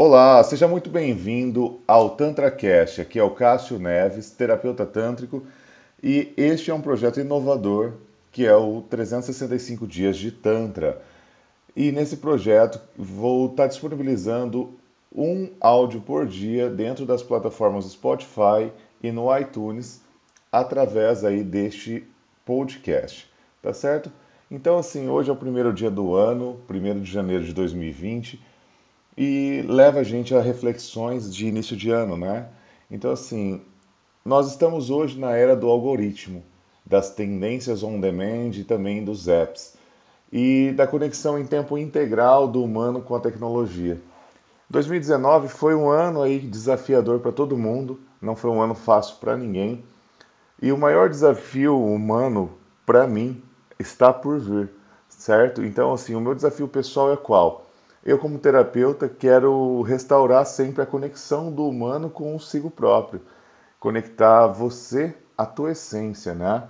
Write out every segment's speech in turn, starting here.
Olá, seja muito bem-vindo ao TantraCast. Aqui é o Cássio Neves, terapeuta tântrico, e este é um projeto inovador que é o 365 Dias de Tantra. E nesse projeto vou estar disponibilizando um áudio por dia dentro das plataformas Spotify e no iTunes através aí deste podcast, tá certo? Então assim, hoje é o primeiro dia do ano, 1 de janeiro de 2020 e leva a gente a reflexões de início de ano, né? Então, assim, nós estamos hoje na era do algoritmo, das tendências on demand e também dos apps, e da conexão em tempo integral do humano com a tecnologia. 2019 foi um ano aí desafiador para todo mundo, não foi um ano fácil para ninguém, e o maior desafio humano para mim está por vir, certo? Então, assim, o meu desafio pessoal é qual? Eu, como terapeuta, quero restaurar sempre a conexão do humano com o si próprio, conectar você à tua essência, né?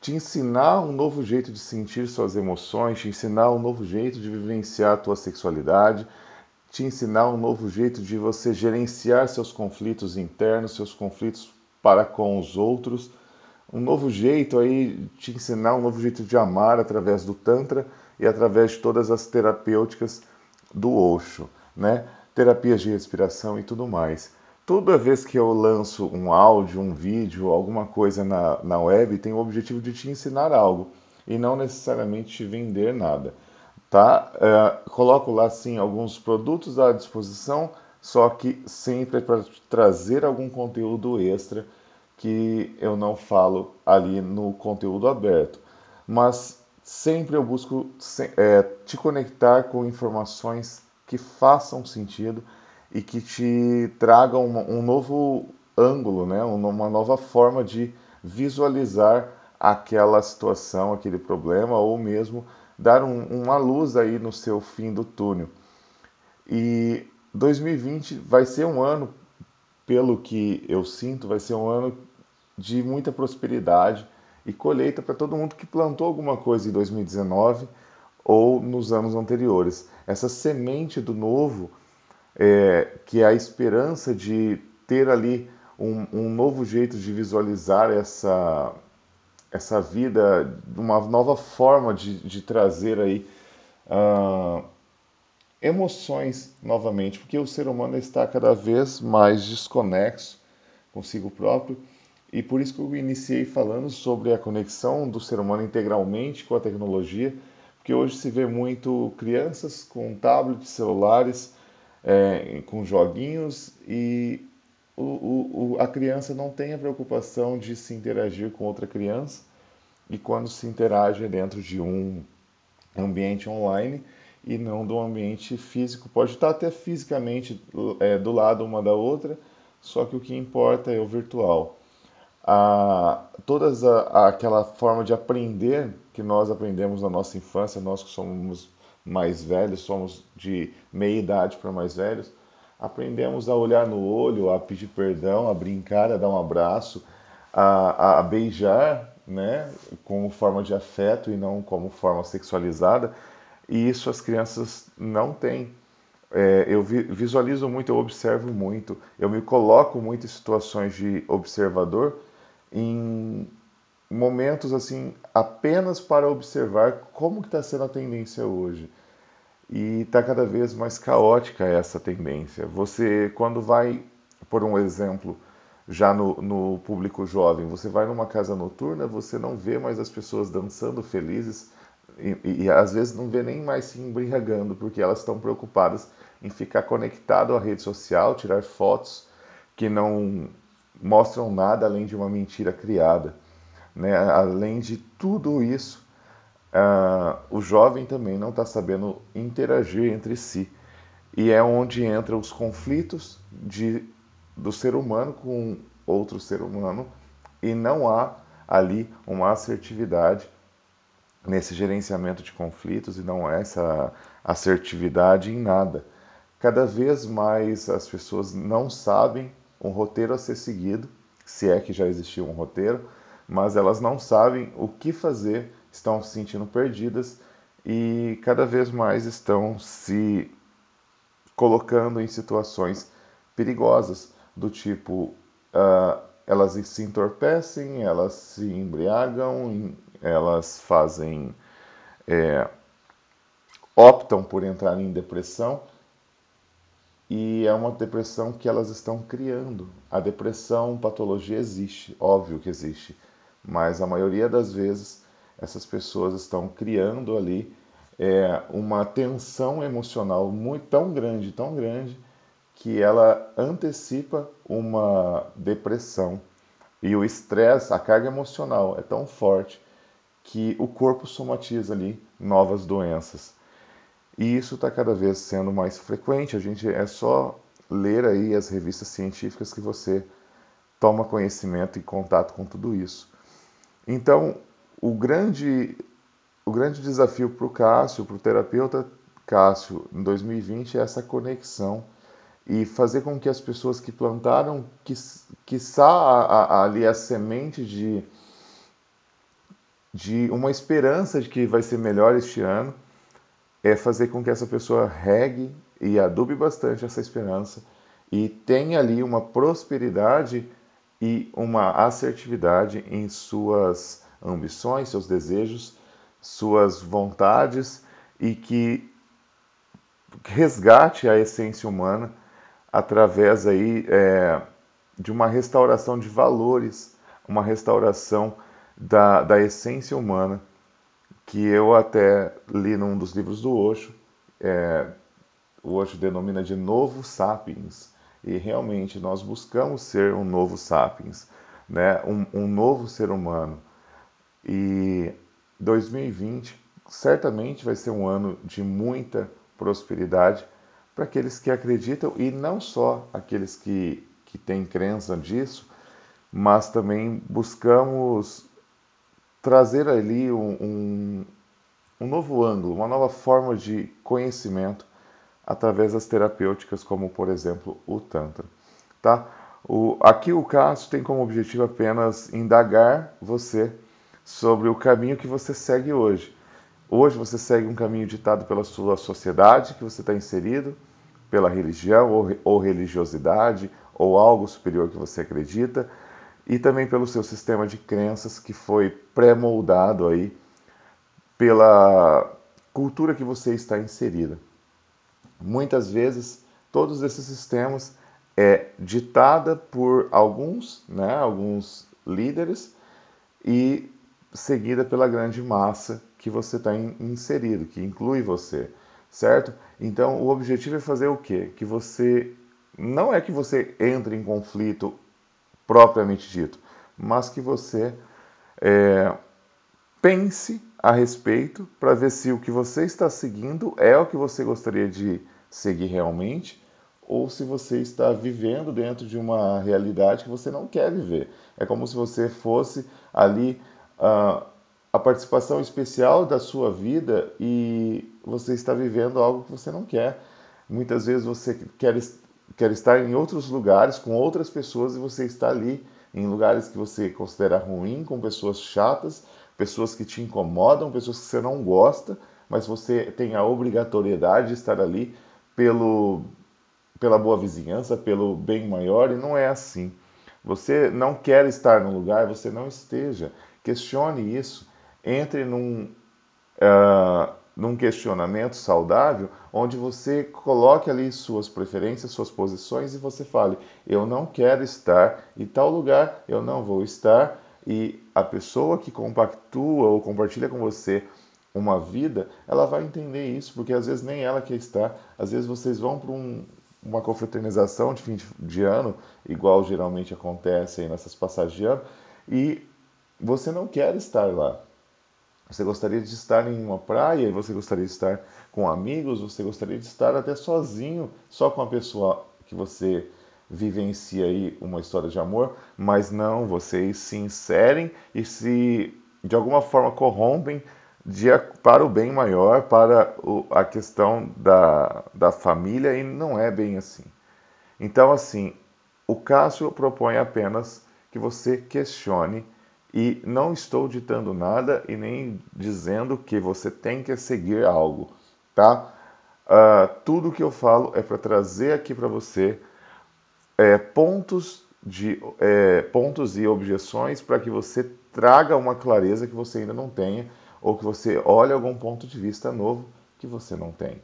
Te ensinar um novo jeito de sentir suas emoções, te ensinar um novo jeito de vivenciar a tua sexualidade, te ensinar um novo jeito de você gerenciar seus conflitos internos, seus conflitos para com os outros, um novo jeito aí te ensinar um novo jeito de amar através do tantra e através de todas as terapêuticas do Osho, né? Terapias de respiração e tudo mais. Toda vez que eu lanço um áudio, um vídeo, alguma coisa na, na web, tem o objetivo de te ensinar algo e não necessariamente te vender nada, tá? Uh, coloco lá sim alguns produtos à disposição, só que sempre é para trazer algum conteúdo extra que eu não falo ali no conteúdo aberto. Mas sempre eu busco é, te conectar com informações que façam sentido e que te tragam um, novo ângulo, né? uma nova forma de visualizar aquela situação, aquele problema, ou mesmo dar um, uma luz aí no seu fim do túnel. E 2020 vai ser um ano, pelo que eu sinto, vai ser um ano de muita prosperidade, e colheita para todo mundo que plantou alguma coisa em 2019 ou nos anos anteriores. Essa semente do novo, é, que é a esperança de ter ali um, um novo jeito de visualizar essa, essa vida, uma nova forma de, de trazer aí uh, emoções novamente, porque o ser humano está cada vez mais desconexo consigo próprio e por isso que eu iniciei falando sobre a conexão do ser humano integralmente com a tecnologia, porque hoje se vê muito crianças com tablets, celulares, é, com joguinhos e o, o, a criança não tem a preocupação de se interagir com outra criança e quando se interage é dentro de um ambiente online e não do ambiente físico. Pode estar até fisicamente é, do lado uma da outra, só que o que importa é o virtual a, toda aquela forma de aprender que nós aprendemos na nossa infância, nós que somos mais velhos, somos de meia idade para mais velhos, aprendemos a olhar no olho, a pedir perdão, a brincar, a dar um abraço, a, a beijar, né, como forma de afeto e não como forma sexualizada, e isso as crianças não têm. É, eu visualizo muito, eu observo muito, eu me coloco muito em situações de observador em momentos assim apenas para observar como que está sendo a tendência hoje e está cada vez mais caótica essa tendência. Você quando vai, por um exemplo, já no, no, público jovem, você vai numa casa noturna, você não vê mais as pessoas dançando felizes e, e, e às vezes não vê nem mais se embriagando, porque elas estão preocupadas em ficar conectado à rede social, tirar fotos que não mostram nada além de uma mentira criada. Né? Além de tudo isso, uh, o jovem também não está sabendo interagir entre si. E é onde entram os conflitos de, do ser humano com outro ser humano, e não há ali uma assertividade nesse gerenciamento de conflitos, e não há essa assertividade em nada. Cada vez mais as pessoas não sabem um roteiro a ser seguido, se é que já existiu um roteiro, mas elas não sabem o que fazer, estão se sentindo perdidas e cada vez mais estão se colocando em situações perigosas, do tipo uh, elas se entorpecem, elas se embriagam, elas fazem. É, optam por entrar em depressão e é uma depressão que elas estão criando. A depressão, patologia existe, óbvio que existe, mas a maioria das vezes essas pessoas estão criando ali é, uma tensão emocional muito tão grande, tão grande que ela antecipa uma depressão. E o estresse, a carga emocional é tão forte que o corpo somatiza ali novas doenças. E isso está cada vez sendo mais frequente. A gente é só ler aí as revistas científicas que você toma conhecimento e contato com tudo isso. Então, o grande, o grande desafio para o Cássio, para o terapeuta Cássio, em 2020 é essa conexão e fazer com que as pessoas que plantaram, que, que ali a semente de, de uma esperança de que vai ser melhor este ano, é fazer com que essa pessoa regue e adube bastante essa esperança e tenha ali uma prosperidade e uma assertividade em suas ambições, seus desejos, suas vontades e que resgate a essência humana através aí é, de uma restauração de valores, uma restauração da, da essência humana, que eu até li num dos livros do Osho, é, o Osho denomina de novo sapiens, e realmente nós buscamos ser um novo sapiens, né? um, um novo ser humano. E 2020 certamente vai ser um ano de muita prosperidade, para aqueles que acreditam e não só aqueles que, que têm crença disso, mas também buscamos trazer ali um, um, um novo ângulo, uma nova forma de conhecimento através das terapêuticas, como por exemplo o Tantra. Tá? O, aqui o Cássio tem como objetivo apenas indagar você sobre o caminho que você segue hoje. Hoje você segue um caminho ditado pela sua sociedade que você está inserido, pela religião ou, ou religiosidade, ou algo superior que você acredita, e também pelo seu sistema de crenças que foi pré-moldado aí pela cultura que você está inserida. Muitas vezes, todos esses sistemas é ditada por alguns, né, alguns líderes e seguida pela grande massa que você está inserido, que inclui você, certo? Então, o objetivo é fazer o quê? Que você não é que você entre em conflito propriamente dito, mas que você é, pense a respeito para ver se o que você está seguindo é o que você gostaria de seguir realmente ou se você está vivendo dentro de uma realidade que você não quer viver. É como se você fosse ali uh, a participação especial da sua vida e você está vivendo algo que você não quer. Muitas vezes você quer, quer estar em outros lugares com outras pessoas e você está ali em lugares que você considera ruim, com pessoas chatas, pessoas que te incomodam, pessoas que você não gosta, mas você tem a obrigatoriedade de estar ali pelo, pela boa vizinhança, pelo bem maior, e não é assim. Você não quer estar no lugar, você não esteja. Questione isso entre num, uh, num questionamento saudável, onde você coloque ali suas preferências, suas posições e você fale: eu não quero estar em tal lugar, eu não vou estar. E a pessoa que compactua ou compartilha com você uma vida, ela vai entender isso, porque às vezes nem ela quer estar, às vezes vocês vão para um, uma confraternização de fim de ano, igual geralmente acontece nessas passagens de ano, e você não quer estar lá. Você gostaria de estar em uma praia, você gostaria de estar com amigos, você gostaria de estar até sozinho, só com a pessoa que você vivencia aí uma história de amor, mas não, vocês se inserem e se de alguma forma corrompem de, para o bem maior, para o, a questão da, da família, e não é bem assim. Então, assim, o Cássio propõe apenas que você questione e não estou ditando nada e nem dizendo que você tem que seguir algo, tá? Uh, tudo que eu falo é para trazer aqui para você é, pontos, de, é, pontos e objeções para que você traga uma clareza que você ainda não tenha ou que você olhe algum ponto de vista novo que você não tem,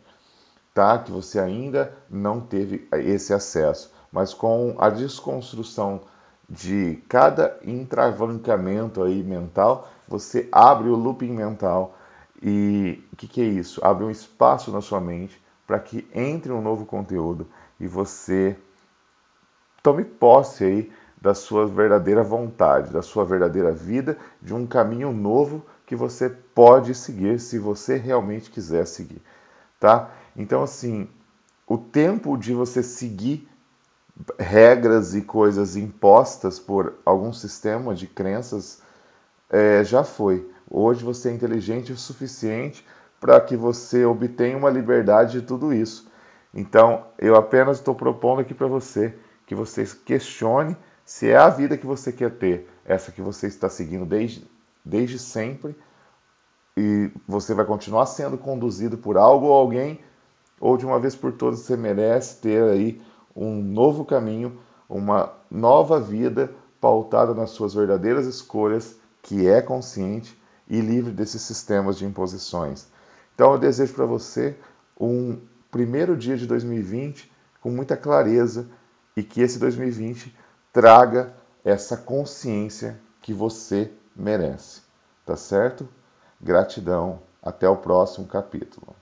tá? Que você ainda não teve esse acesso, mas com a desconstrução de cada intravancamento aí mental, você abre o looping mental e o que, que é isso? Abre um espaço na sua mente para que entre um novo conteúdo e você tome posse aí da sua verdadeira vontade, da sua verdadeira vida, de um caminho novo que você pode seguir se você realmente quiser seguir, tá? Então assim, o tempo de você seguir regras e coisas impostas por algum sistema de crenças é, já foi. Hoje você é inteligente o suficiente para que você obtenha uma liberdade de tudo isso. Então, eu apenas estou propondo aqui para você que você questione se é a vida que você quer ter, essa que você está seguindo desde, desde sempre, e você vai continuar sendo conduzido por algo ou alguém, ou de uma vez por todas você merece ter aí um novo caminho, uma nova vida pautada nas suas verdadeiras escolhas, que é consciente e livre desses sistemas de imposições. Então eu desejo para você um primeiro dia de 2020 com muita clareza e que esse 2020 traga essa consciência que você merece. Tá certo? Gratidão. Até o próximo capítulo.